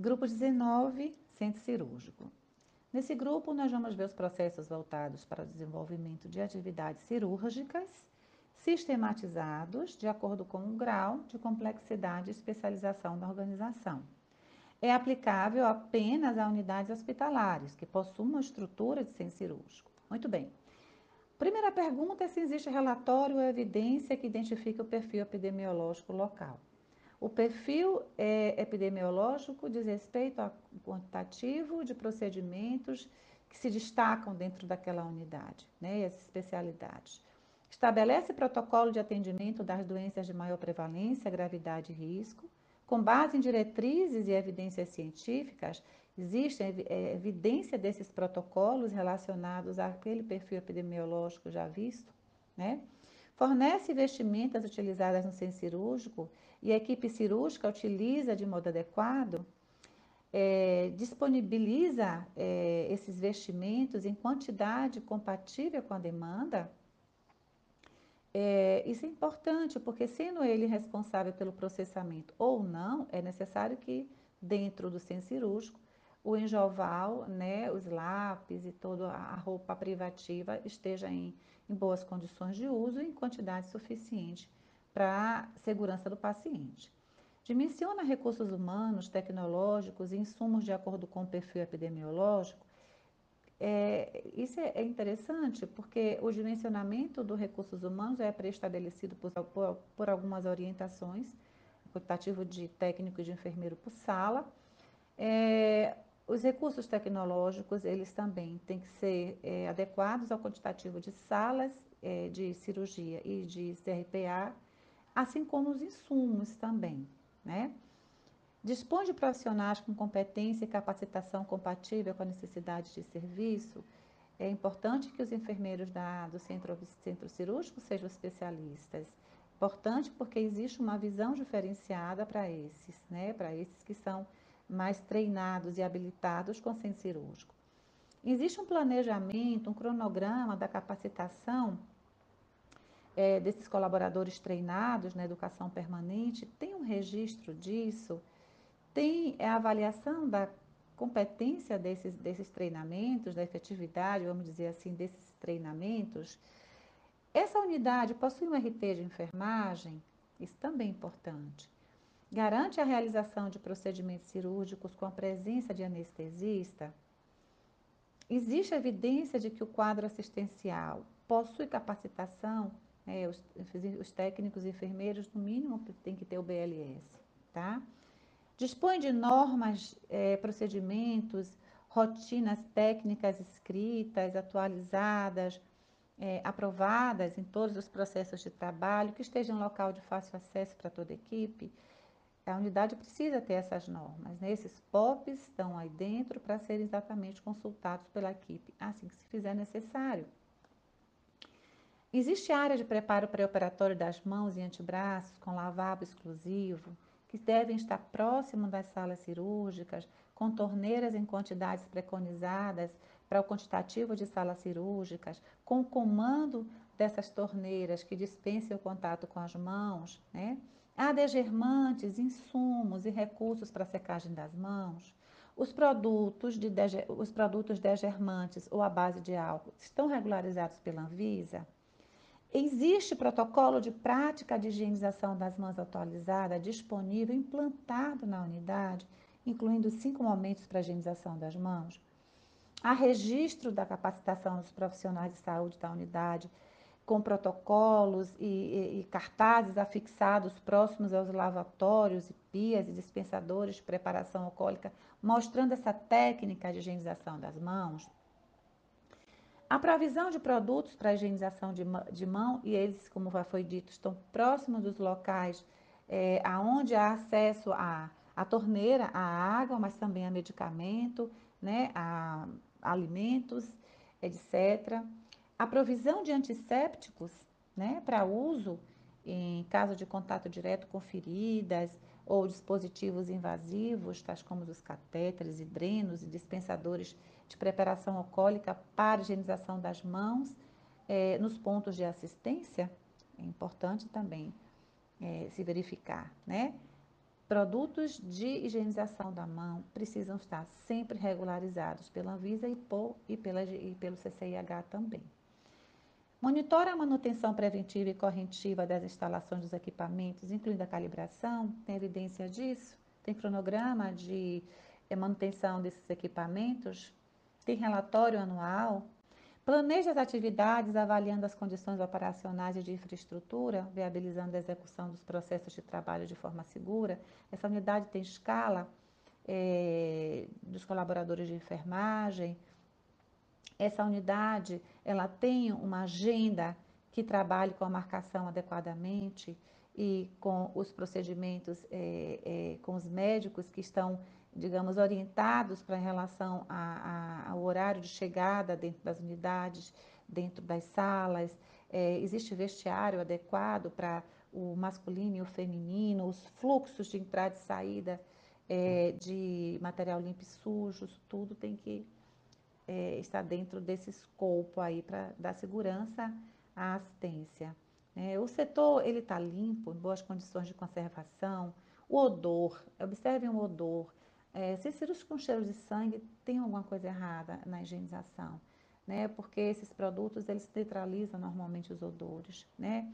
Grupo 19, centro cirúrgico. Nesse grupo, nós vamos ver os processos voltados para o desenvolvimento de atividades cirúrgicas, sistematizados de acordo com o grau de complexidade e especialização da organização. É aplicável apenas a unidades hospitalares, que possuem uma estrutura de centro cirúrgico. Muito bem. Primeira pergunta é se existe relatório ou evidência que identifique o perfil epidemiológico local. O perfil é, epidemiológico diz respeito ao quantitativo de procedimentos que se destacam dentro daquela unidade, né, as especialidades. Estabelece protocolo de atendimento das doenças de maior prevalência, gravidade e risco. Com base em diretrizes e evidências científicas, existe é, evidência desses protocolos relacionados àquele perfil epidemiológico já visto, né? Fornece vestimentas utilizadas no centro cirúrgico e a equipe cirúrgica utiliza de modo adequado, é, disponibiliza é, esses vestimentos em quantidade compatível com a demanda. É, isso é importante, porque sendo ele responsável pelo processamento ou não, é necessário que dentro do centro cirúrgico o enjoval, né, os lápis e toda a roupa privativa esteja em, em boas condições de uso e em quantidade suficiente para a segurança do paciente. Dimensiona recursos humanos, tecnológicos e insumos de acordo com o perfil epidemiológico. É, isso é, é interessante porque o dimensionamento dos recursos humanos é pré-estabelecido por, por, por, algumas orientações, quantitativo de técnico e de enfermeiro por sala. É, os recursos tecnológicos, eles também têm que ser é, adequados ao quantitativo de salas é, de cirurgia e de CRPA, assim como os insumos também, né? Dispõe de profissionais com competência e capacitação compatível com a necessidade de serviço. É importante que os enfermeiros da, do centro, centro cirúrgico sejam especialistas. Importante porque existe uma visão diferenciada para esses, né? Para esses que são mais treinados e habilitados com centro cirúrgico. Existe um planejamento, um cronograma da capacitação é, desses colaboradores treinados na educação permanente, tem um registro disso, tem a avaliação da competência desses, desses treinamentos, da efetividade, vamos dizer assim, desses treinamentos. Essa unidade possui um RT de enfermagem, isso também é importante garante a realização de procedimentos cirúrgicos com a presença de anestesista, existe evidência de que o quadro assistencial possui capacitação, né, os, os, técnicos e enfermeiros, no mínimo, tem que ter o BLS, tá? Dispõe de normas, é, procedimentos, rotinas técnicas escritas, atualizadas, é, aprovadas em todos os processos de trabalho, que estejam em local de fácil acesso para toda a equipe, a unidade precisa ter essas normas, né? Esses POPs estão aí dentro para serem exatamente consultados pela equipe, assim que se fizer necessário. Existe área de preparo pré-operatório das mãos e antebraços com lavabo exclusivo, que devem estar próximo das salas cirúrgicas, com torneiras em quantidades preconizadas para o quantitativo de salas cirúrgicas, com comando dessas torneiras que dispensem o contato com as mãos, né? Há degermantes, insumos e recursos para secagem das mãos. Os produtos, de os produtos degermantes ou à base de álcool estão regularizados pela Anvisa? Existe protocolo de prática de higienização das mãos atualizada disponível, implantado na unidade, incluindo cinco momentos para higienização das mãos? Há registro da capacitação dos profissionais de saúde da unidade com protocolos e, e, e, cartazes afixados próximos aos lavatórios e pias e dispensadores de preparação alcoólica, mostrando essa técnica de higienização das mãos. A provisão de produtos para higienização de, de mão, e eles, como já foi dito, estão próximos dos locais é, aonde há acesso à, à torneira, à água, mas também a medicamento, né, a alimentos, etc a provisão de antissépticos né, para uso em caso de contato direto com feridas ou dispositivos invasivos, tais como os catéteres e drenos e dispensadores de preparação alcoólica para higienização das mãos é, nos pontos de assistência, é importante também é, se verificar, né? Produtos de higienização da mão precisam estar sempre regularizados pela Anvisa e, por, e, pela, e pelo CCIH também. Monitora a manutenção preventiva e correntiva das instalações dos equipamentos, incluindo a calibração, tem evidência disso? Tem cronograma de eh, manutenção desses equipamentos? Tem relatório anual? Planeja as atividades avaliando as condições operacionais e de infraestrutura, viabilizando a execução dos processos de trabalho de forma segura. Essa unidade tem escala é, dos colaboradores de enfermagem. Essa unidade ela tem uma agenda que trabalhe com a marcação adequadamente e com os procedimentos, é, é, com os médicos que estão digamos, orientados para relação a, a, ao horário de chegada dentro das unidades, dentro das salas. É, existe vestiário adequado para o masculino e o feminino, os fluxos de entrada e saída de material limpo e sujo, tudo tem que é, estar dentro desse escopo aí para dar segurança à assistência. É, o setor ele está limpo, em boas condições de conservação, o odor, observem o odor, é, se cirurgios com cheiro de sangue, tem alguma coisa errada na higienização, né? Porque esses produtos, eles neutralizam normalmente os odores, né?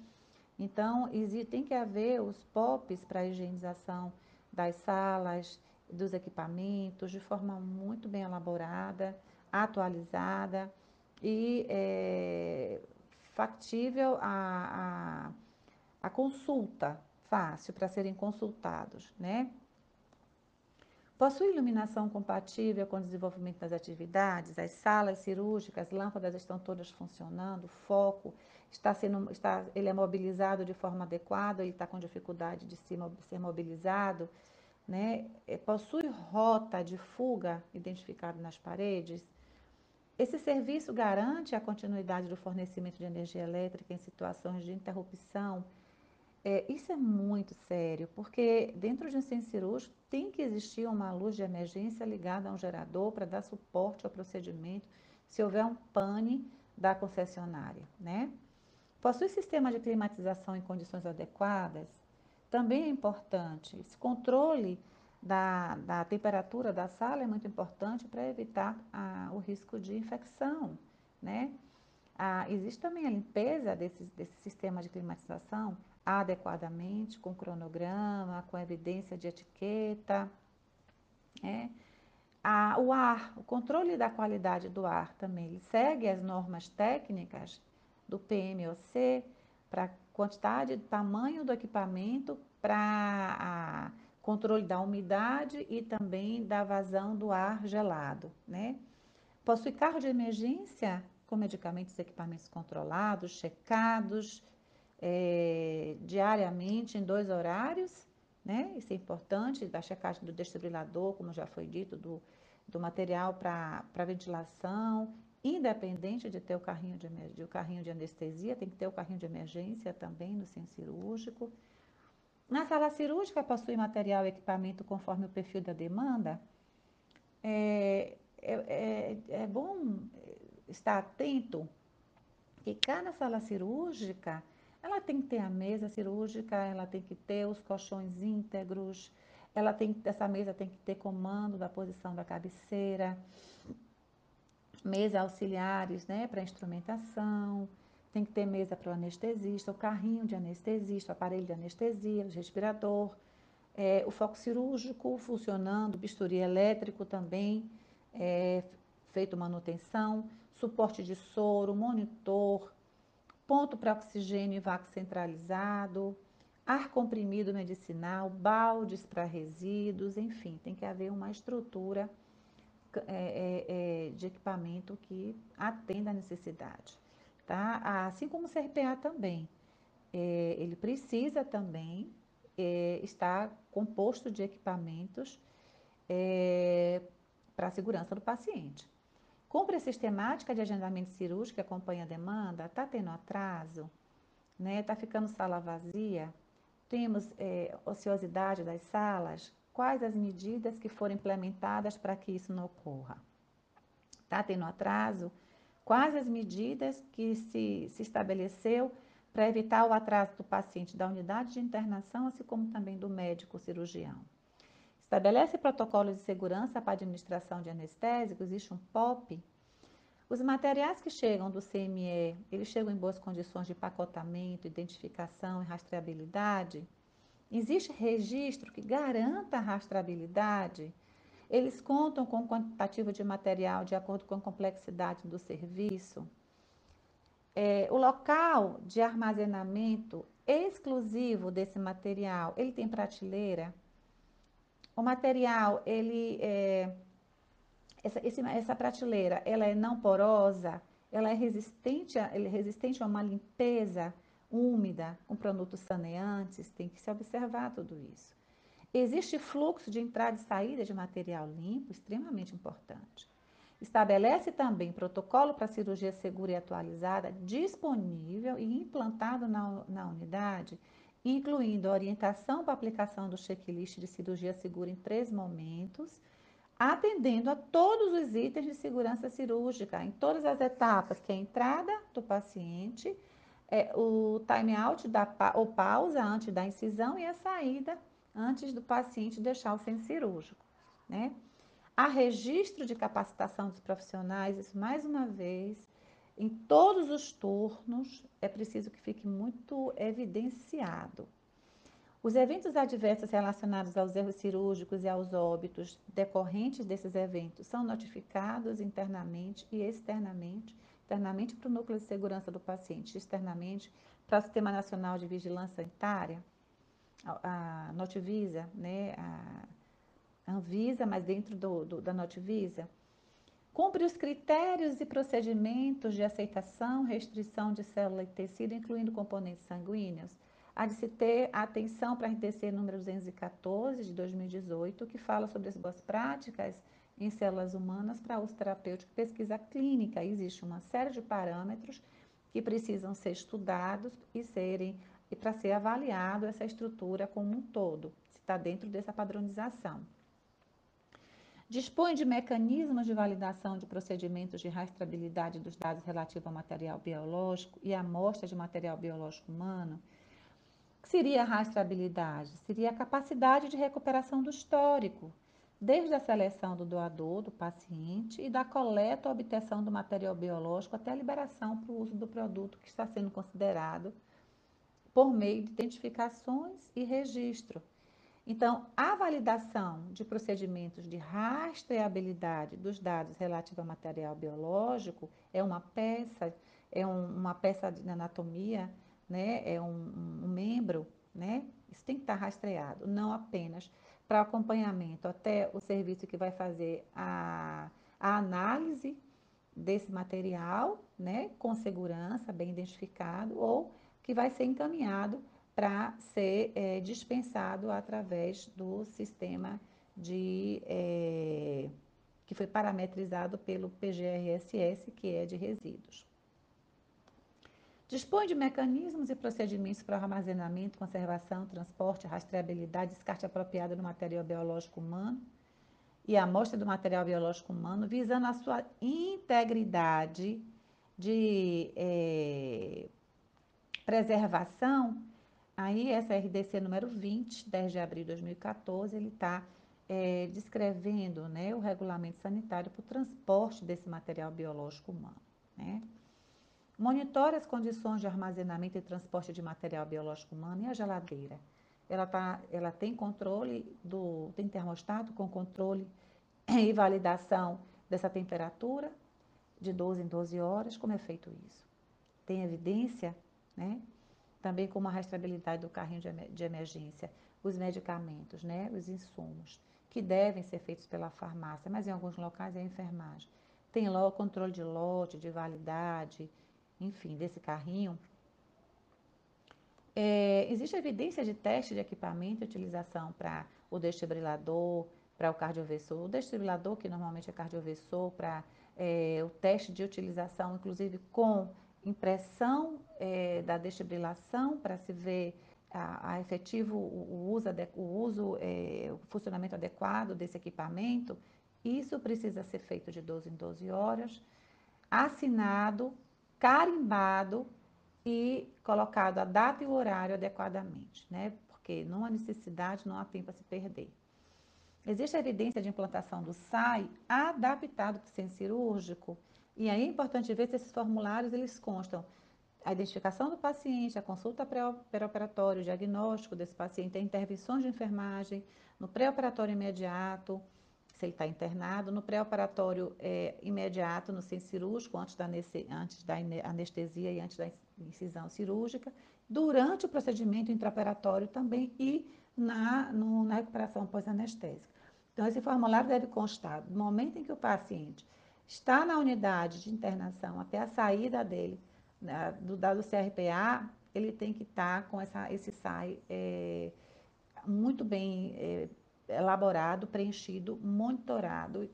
Então, tem que haver os POPs para higienização das salas, dos equipamentos, de forma muito bem elaborada, atualizada e é, factível a, a, a consulta, fácil para serem consultados, né? Possui iluminação compatível com o desenvolvimento das atividades, as salas cirúrgicas, lâmpadas estão todas funcionando, foco está sendo, está, ele é mobilizado de forma adequada, ele está com dificuldade de ser, ser mobilizado, né? É, possui rota de fuga identificada nas paredes. Esse serviço garante a continuidade do fornecimento de energia elétrica em situações de interrupção é, isso é muito sério, porque dentro de um centro cirúrgico tem que existir uma luz de emergência ligada a um gerador para dar suporte ao procedimento se houver um pane da concessionária, né? Possui sistema de climatização em condições adequadas? Também é importante. Esse controle da, da temperatura da sala é muito importante para evitar a, o risco de infecção, né? Ah, existe também a limpeza desse, desse sistema de climatização, adequadamente, com cronograma, com evidência de etiqueta. É. A, o ar, o controle da qualidade do ar também, ele segue as normas técnicas do PMOC para quantidade, tamanho do equipamento, para controle da umidade e também da vazão do ar gelado, né? Possui carro de emergência com medicamentos e equipamentos controlados, checados, é, diariamente em dois horários, né? Isso é importante, da checagem do desfibrilador, como já foi dito, do, do material para ventilação, independente de ter o carrinho de, o carrinho de anestesia, tem que ter o carrinho de emergência também no centro cirúrgico. Na sala cirúrgica, possui material e equipamento conforme o perfil da demanda. É, é, é, é bom estar atento que cada sala cirúrgica ela tem que ter a mesa cirúrgica, ela tem que ter os colchões íntegros, ela tem, essa mesa tem que ter comando da posição da cabeceira, mesa auxiliares né, para instrumentação, tem que ter mesa para o anestesista, o carrinho de anestesista, o aparelho de anestesia, o respirador, é, o foco cirúrgico funcionando, bisturi elétrico também, é, feito manutenção, suporte de soro, monitor, ponto para oxigênio e vácuo centralizado, ar comprimido medicinal, baldes para resíduos, enfim, tem que haver uma estrutura é, é, é, de equipamento que atenda a necessidade. Tá? Assim como o CRPA também. É, ele precisa também é, estar composto de equipamentos para a segurança do paciente. Compra sistemática de agendamento cirúrgico que acompanha a demanda, está tendo atraso, né? Está ficando sala vazia, temos ociosidade das salas, quais as medidas que foram implementadas para que isso não ocorra? Está tendo atraso? Quais as medidas que se, se estabeleceu para evitar o atraso do paciente da unidade de internação, assim como também do médico cirurgião. Estabelece protocolos de segurança para administração de anestésicos, existe um POP. Os materiais que chegam do CME, eles chegam em boas condições de pacotamento, identificação e rastreabilidade? Existe registro que garanta a rastreabilidade? Eles contam com quantitativo de material de acordo com a complexidade do serviço? É, o local de armazenamento exclusivo desse material, ele tem prateleira? O material, ele é, essa, esse, essa prateleira, ela é não porosa, ela é resistente, a, é resistente a uma limpeza úmida, com produtos saneantes, tem que se observar tudo isso. Existe fluxo de entrada e saída de material limpo, extremamente importante. Estabelece também protocolo para cirurgia segura e atualizada, disponível e implantado na, na unidade, incluindo orientação para aplicação do checklist de cirurgia segura em três momentos, atendendo a todos os itens de segurança cirúrgica, em todas as etapas, que é a entrada do paciente, é, o time out da, ou pausa antes da incisão e a saída antes do paciente deixar o centro cirúrgico, né? Há registro de capacitação dos profissionais, isso mais uma vez, em todos os turnos, é preciso que fique muito evidenciado. Os eventos adversos relacionados aos erros cirúrgicos e aos óbitos decorrentes desses eventos são notificados internamente e externamente, internamente para o núcleo de segurança do paciente, externamente para o Sistema Nacional de Vigilância Sanitária, a, a Notivisa, né, a Anvisa, mas dentro do, do, da Notivisa, cumpre os critérios e procedimentos de aceitação, restrição de célula e tecido, incluindo componentes sanguíneos. Há de se ter atenção para a RTC número 214 de 2018, que fala sobre as boas práticas em células humanas para uso terapêutico pesquisa clínica. Existe uma série de parâmetros que precisam ser estudados e serem e para ser avaliado essa estrutura como um todo, se está dentro dessa padronização. Dispõe de mecanismos de validação de procedimentos de rastreabilidade dos dados relativos ao material biológico e amostra de material biológico humano. O que seria a rastreabilidade? Seria a capacidade de recuperação do histórico, desde a seleção do doador, do paciente, e da coleta ou obtenção do material biológico até a liberação para o uso do produto que está sendo considerado por meio de identificações e registro então, a validação de procedimentos de rastreabilidade dos dados relativos ao material biológico é uma peça, é um, uma peça de anatomia, né? é um, um membro, né? isso tem que estar rastreado, não apenas para acompanhamento, até o serviço que vai fazer a, a análise desse material, né, com segurança, bem identificado, ou que vai ser encaminhado para ser é, dispensado através do sistema de é, que foi parametrizado pelo PGRSS, que é de resíduos. Dispõe de mecanismos e procedimentos para armazenamento, conservação, transporte, rastreabilidade, descarte apropriado do material biológico humano e amostra do material biológico humano, visando a sua integridade de é, preservação Aí, essa RDC número 20, 10 de abril de 2014, ele está é, descrevendo né, o regulamento sanitário para o transporte desse material biológico humano. Né? Monitora as condições de armazenamento e transporte de material biológico humano e a geladeira. Ela, tá, ela tem controle do. tem termostato com controle e validação dessa temperatura de 12 em 12 horas. Como é feito isso? Tem evidência, né? também como a rastreabilidade do carrinho de emergência, os medicamentos, né, os insumos, que devem ser feitos pela farmácia, mas em alguns locais é a enfermagem. Tem lá o controle de lote, de validade, enfim, desse carrinho. É, existe evidência de teste de equipamento e utilização para o desfibrilador, para o cardioversor. O desfibrilador, que normalmente é cardioversor, para é, o teste de utilização, inclusive com impressão é, da desfibrilação para se ver a, a efetivo o, uso, o, uso é, o funcionamento adequado desse equipamento, isso precisa ser feito de 12 em 12 horas, assinado, carimbado e colocado a data e o horário adequadamente, né? Porque não há necessidade, não há tempo a se perder. Existe a evidência de implantação do SAI adaptado para o centro cirúrgico, e aí é importante ver se esses formulários eles constam a identificação do paciente, a consulta pré-operatória, o diagnóstico desse paciente, a intervenções de enfermagem, no pré-operatório imediato, se ele está internado, no pré-operatório é, imediato, no centro cirúrgico, antes da, antes da anestesia e antes da incisão cirúrgica, durante o procedimento intraoperatório também e na, no, na recuperação pós-anestésica. Então, esse formulário deve constar do momento em que o paciente está na unidade de internação até a saída dele, né, do dado CRPA, ele tem que estar tá com essa, esse SAI é, muito bem é, elaborado, preenchido, monitorado,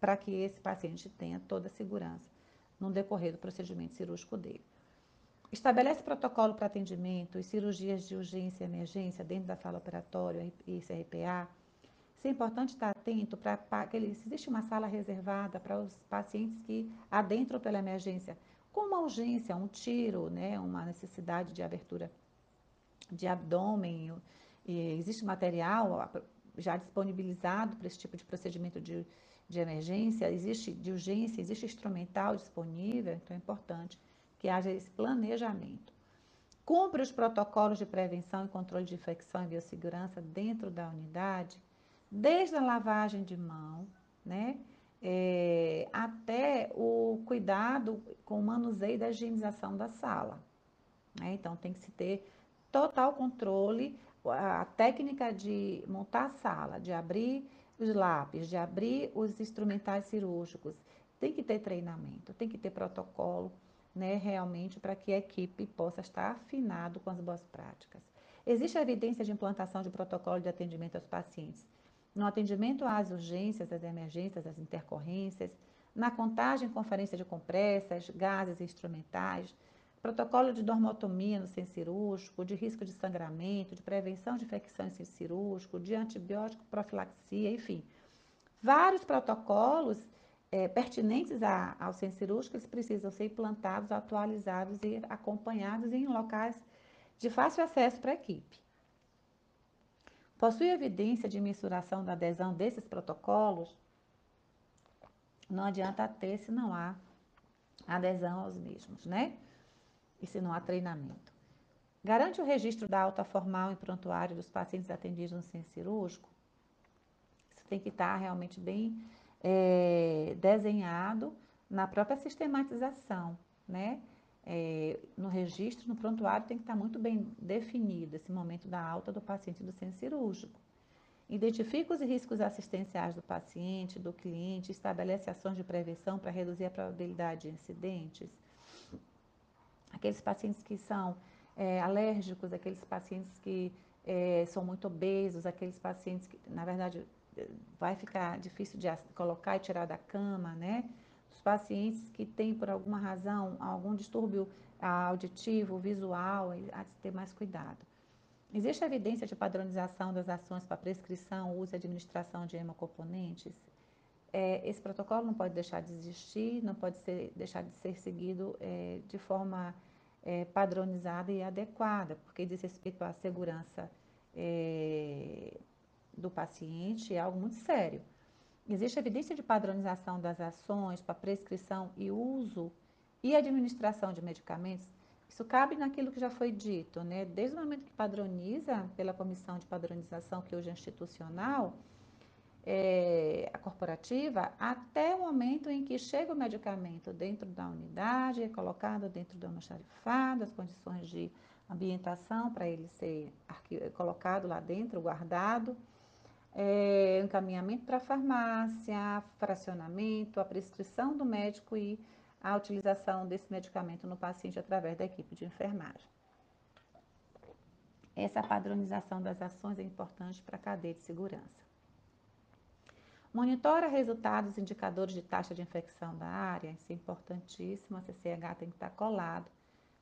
para que esse paciente tenha toda a segurança no decorrer do procedimento cirúrgico dele. Estabelece protocolo para atendimento e cirurgias de urgência e emergência dentro da sala operatória e CRPA. Isso é importante estar atento para que existe uma sala reservada para os pacientes que adentram pela emergência com uma urgência, um tiro, né, uma necessidade de abertura de abdômen. Existe material já disponibilizado para esse tipo de procedimento de, de emergência, existe de urgência, existe instrumental disponível, então é importante que haja esse planejamento. Cumpre os protocolos de prevenção e controle de infecção e biossegurança dentro da unidade, desde a lavagem de mão, né? é, até o cuidado com o manuseio da higienização da sala. Né? Então, tem que se ter total controle, a técnica de montar a sala, de abrir os lápis, de abrir os instrumentais cirúrgicos, tem que ter treinamento, tem que ter protocolo, né, realmente, para que a equipe possa estar afinado com as boas práticas. Existe evidência de implantação de protocolo de atendimento aos pacientes no atendimento às urgências, às emergências, às intercorrências, na contagem conferência de compressas, gases instrumentais, protocolo de dormotomia no centro cirúrgico, de risco de sangramento, de prevenção de infecção em centro cirúrgico, de antibiótico profilaxia, enfim. Vários protocolos é, pertinentes a, ao centro cirúrgico, eles precisam ser implantados, atualizados e acompanhados em locais de fácil acesso para a equipe. Possui evidência de mensuração da adesão desses protocolos? Não adianta ter se não há adesão aos mesmos, né? E se não há treinamento. Garante o registro da alta formal em prontuário dos pacientes atendidos no centro cirúrgico? Isso tem que estar realmente bem é, desenhado na própria sistematização, né? é, no registro, no prontuário, tem que estar muito bem definido esse momento da alta do paciente do centro cirúrgico. Identifica os riscos assistenciais do paciente, do cliente, estabelece ações de prevenção para reduzir a probabilidade de incidentes. Aqueles pacientes que são é, alérgicos, aqueles pacientes que é, são muito obesos, aqueles pacientes que, na verdade, vai ficar difícil de colocar e tirar da cama, né? os pacientes que têm, por alguma razão, algum distúrbio auditivo, visual, há de ter mais cuidado. Existe evidência de padronização das ações para prescrição, uso e administração de hemocomponentes? É, esse protocolo não pode deixar de existir, não pode ser, deixar de ser seguido é, de forma é, padronizada e adequada, porque diz respeito à segurança é, do paciente, é algo muito sério. Existe evidência de padronização das ações para prescrição e uso e administração de medicamentos? Isso cabe naquilo que já foi dito, né? Desde o momento que padroniza pela comissão de padronização, que hoje é institucional, é, a corporativa, até o momento em que chega o medicamento dentro da unidade, é colocado dentro do almoxarifado, as condições de ambientação para ele ser colocado lá dentro, guardado é, encaminhamento para a farmácia, fracionamento, a prescrição do médico e a utilização desse medicamento no paciente através da equipe de enfermagem. Essa padronização das ações é importante para a cadeia de segurança. Monitora resultados indicadores de taxa de infecção da área, isso é importantíssimo, a CCH tem que estar colado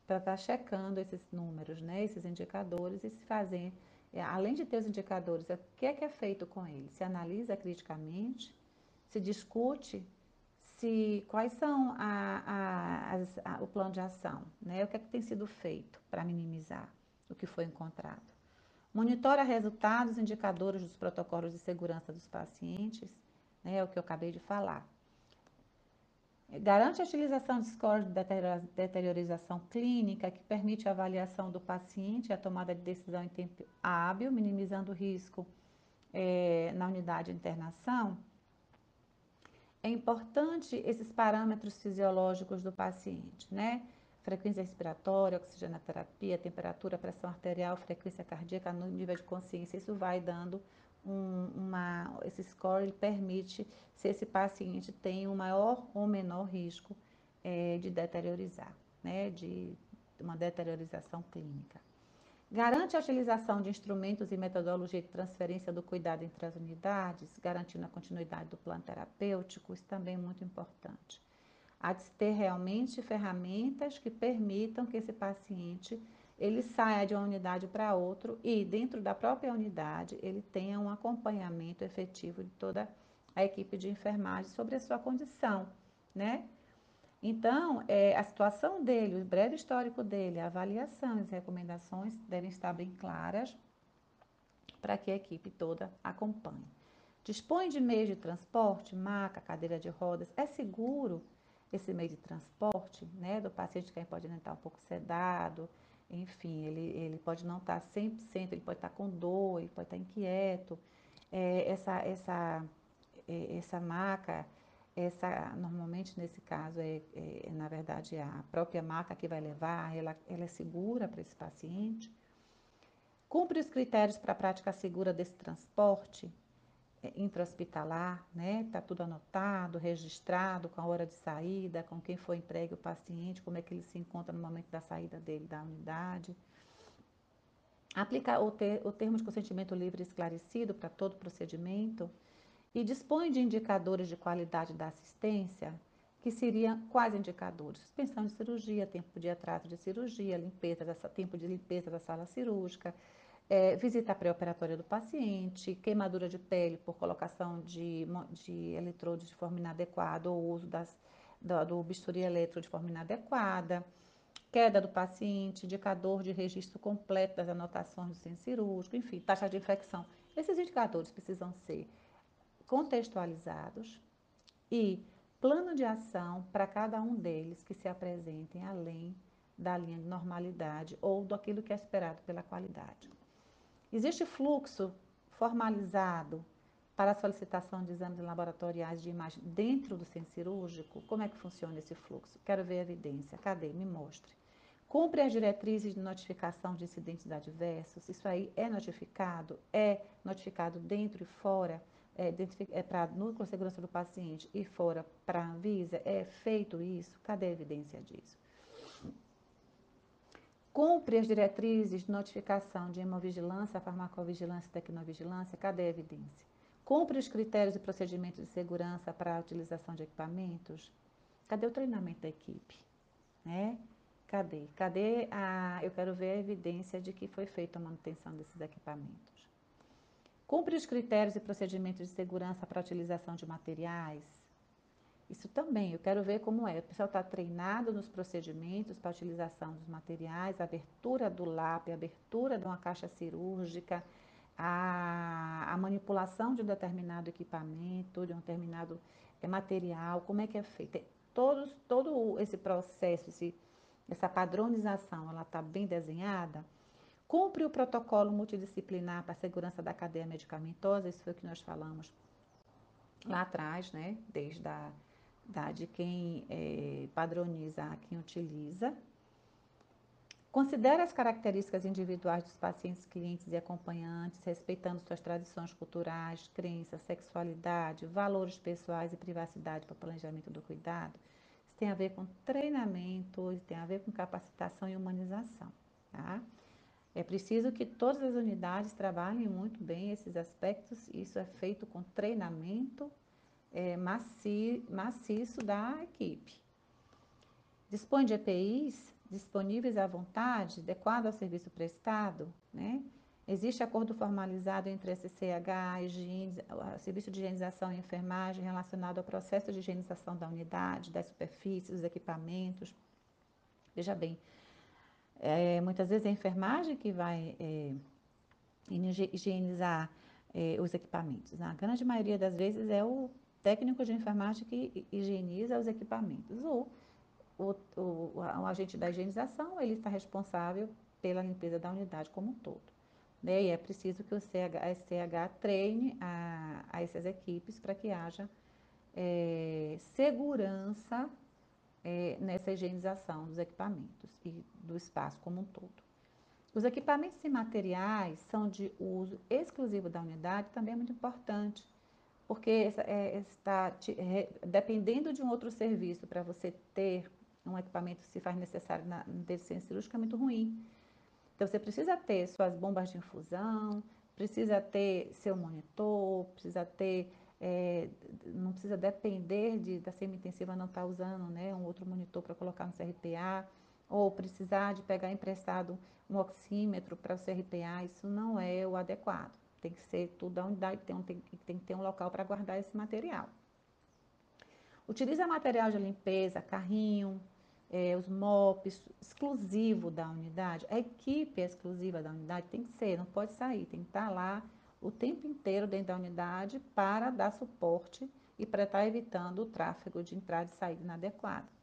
para estar checando esses números, né, esses indicadores e se fazer é, além de ter os indicadores, o que é que é feito com eles? Se analisa criticamente, se discute se quais são a, a, as, a, o plano de ação, né? O que é que tem sido feito para minimizar o que foi encontrado? Monitora resultados indicadores dos protocolos de segurança dos pacientes, né? É o que eu acabei de falar. Garante a utilização de scores de deteriorização clínica, que permite a avaliação do paciente e a tomada de decisão em tempo hábil, minimizando o risco é, na unidade de internação. É importante esses parâmetros fisiológicos do paciente, né? Frequência respiratória, oxigenoterapia, temperatura, pressão arterial, frequência cardíaca, nível de consciência, isso vai dando um, uma, esse score ele permite se esse paciente tem um maior ou menor risco é, de deteriorizar, né, de uma deteriorização clínica. Garante a utilização de instrumentos e metodologia de transferência do cuidado entre as unidades, garantindo a continuidade do plano terapêutico, isso também é muito importante. De ter realmente ferramentas que permitam que esse paciente ele saia de uma unidade para outra e dentro da própria unidade ele tenha um acompanhamento efetivo de toda a equipe de enfermagem sobre a sua condição, né? Então, é, a situação dele, o breve histórico dele, a avaliação e as recomendações devem estar bem claras para que a equipe toda acompanhe. Dispõe de meios de transporte, maca, cadeira de rodas, é seguro esse meio de transporte, né, do paciente que pode estar um pouco sedado, enfim, ele, ele pode não estar 100%, ele pode estar com dor, ele pode estar inquieto. É, essa, essa, é, essa maca, essa, normalmente nesse caso, é, é, na verdade, a própria maca que vai levar, ela, ela é segura para esse paciente. Cumpre os critérios para a prática segura desse transporte, é, intra-hospitalar, né? Está tudo anotado, registrado, com a hora de saída, com quem foi entregue o paciente, como é que ele se encontra no momento da saída dele da unidade. Aplicar o, ter, o termo de consentimento livre esclarecido para todo procedimento e dispõe de indicadores de qualidade da assistência, que seriam quais indicadores? Suspensão de cirurgia, tempo de atraso de cirurgia, limpeza tempo de limpeza da sala cirúrgica, é, visita pré-operatória do paciente, queimadura de pele por colocação de, de eletrodos de forma inadequada ou uso das, do, do bisturi eletro de forma inadequada, queda do paciente, indicador de registro completo das anotações do centro cirúrgico, enfim, taxa de infecção. Esses indicadores precisam ser contextualizados e plano de ação para cada um deles que se apresentem além da linha de normalidade ou daquilo que é esperado pela qualidade. Existe fluxo formalizado para a solicitação de exames laboratoriais de imagem dentro do centro cirúrgico? Como é que funciona esse fluxo? Quero ver a evidência. Cadê? Me mostre. Cumpre as diretrizes de notificação de incidentes adversos? Isso aí é notificado? É notificado dentro e fora? É, é para núcleo de segurança do paciente e fora para a Anvisa? É feito isso? Cadê a evidência disso? Cumpre as diretrizes de notificação de hemovigilância, farmacovigilância e tecnovigilância, cadê a evidência? Cumpre os critérios e procedimentos de segurança para a utilização de equipamentos? Cadê o treinamento da equipe? Né? Cadê? Cadê a. Eu quero ver a evidência de que foi feita a manutenção desses equipamentos. Cumpre os critérios e procedimentos de segurança para a utilização de materiais? Isso também, eu quero ver como é. O pessoal está treinado nos procedimentos para utilização dos materiais, a abertura do lápis, a abertura de uma caixa cirúrgica, a, a manipulação de um determinado equipamento, de um determinado é, material, como é que é feito. É, todos, todo esse processo, esse, essa padronização, ela está bem desenhada. Cumpre o protocolo multidisciplinar para a segurança da cadeia medicamentosa, isso foi o que nós falamos lá atrás, né? Desde a tá? de quem é, padroniza, quem utiliza. Considera as características individuais dos pacientes, clientes e acompanhantes, respeitando suas tradições culturais, crenças, sexualidade, valores pessoais e privacidade para o planejamento do cuidado. Isso tem a ver com treinamento, isso tem a ver com capacitação e humanização. Tá? É preciso que todas as unidades trabalhem muito bem esses aspectos. Isso é feito com treinamento é, maci, maciço da equipe. Dispõe de EPIs disponíveis à vontade, adequado ao serviço prestado, né? Existe acordo formalizado entre SCH, higiene, Serviço de Higienização e Enfermagem relacionado ao processo de higienização da unidade, das superfícies, dos equipamentos. Veja bem, é, muitas vezes é a enfermagem que vai é, higienizar é, os equipamentos. Na grande maioria das vezes é o técnico de enfermagem que higieniza os equipamentos. O, o, o, o agente da higienização, ele está responsável pela limpeza da unidade como um todo. Né? E é preciso que o CH, a SCH treine a, a essas equipes para que haja é, segurança é, nessa higienização dos equipamentos e do espaço como um todo. Os equipamentos e materiais são de uso exclusivo da unidade, também é muito importante, porque é, está é, dependendo de um outro serviço para você ter um equipamento se faz necessário na, no deficiência cirúrgica é muito ruim. Então, você precisa ter suas bombas de infusão, precisa ter seu monitor, precisa ter, é, não precisa depender de, da semi-intensiva não estar tá usando né, um outro monitor para colocar no CRPA, ou precisar de pegar emprestado um oxímetro para o CRPA, isso não é o adequado. Tem que ser tudo da unidade, tem, tem, que ter um local para guardar esse material. Utiliza material de limpeza, carrinho, é, os MOPs, exclusivo da unidade, a equipe exclusiva da unidade tem que ser, não pode sair, tem que estar lá o tempo inteiro dentro da unidade para dar suporte e para estar evitando o tráfego de entrada e saída inadequada.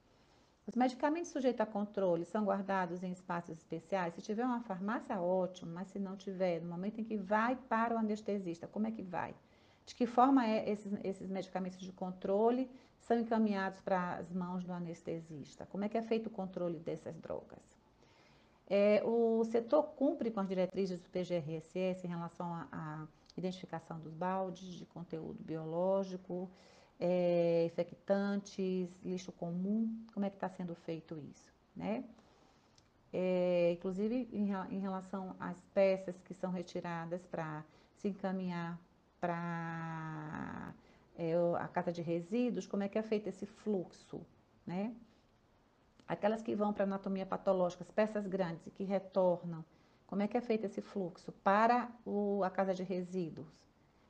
Os medicamentos sujeitos a controle são guardados em espaços especiais. Se tiver uma farmácia, ótimo, mas se não tiver, no momento em que vai para o anestesista, como é que vai? De que forma é esses, esses medicamentos de controle são encaminhados para as mãos do anestesista? Como é que é feito o controle dessas drogas? É, o setor cumpre com as diretrizes do PGRSS em relação à identificação dos baldes de conteúdo biológico, é, infectantes, lixo comum, como é que está sendo feito isso, né? É, inclusive em, em, relação às peças que são retiradas para se encaminhar para é, a casa de resíduos, como é que é feito esse fluxo, né? Aquelas que vão para anatomia patológica, as peças grandes e que retornam, como é que é feito esse fluxo para o, a casa de resíduos?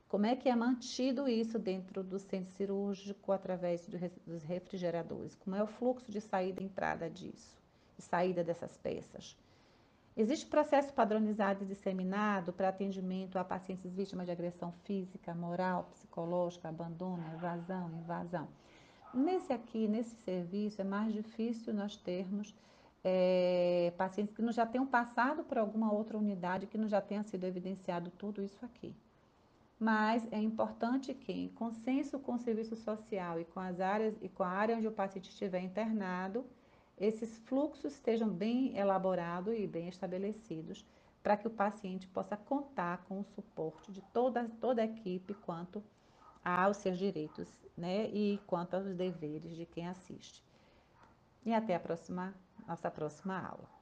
Como é que é mantido isso dentro do centro cirúrgico através do, dos refrigeradores? Como é o fluxo de saída e entrada disso? E saída dessas peças? Existe processo padronizado e disseminado para atendimento a pacientes vítimas de agressão física, moral, psicológica, abandono, evasão, invasão. Nesse aqui, nesse serviço, é mais difícil nós termos é, pacientes que não já tenham passado por alguma outra unidade, que não já tenha sido evidenciado tudo isso aqui. Mas é importante que, em consenso com o serviço social e com as áreas e com a área onde o paciente estiver internado, esses fluxos estejam bem elaborados e bem estabelecidos para que o paciente possa contar com o suporte de toda, toda a equipe quanto aos seus direitos né, e quanto aos deveres de quem assiste. E até a próxima, nossa próxima aula.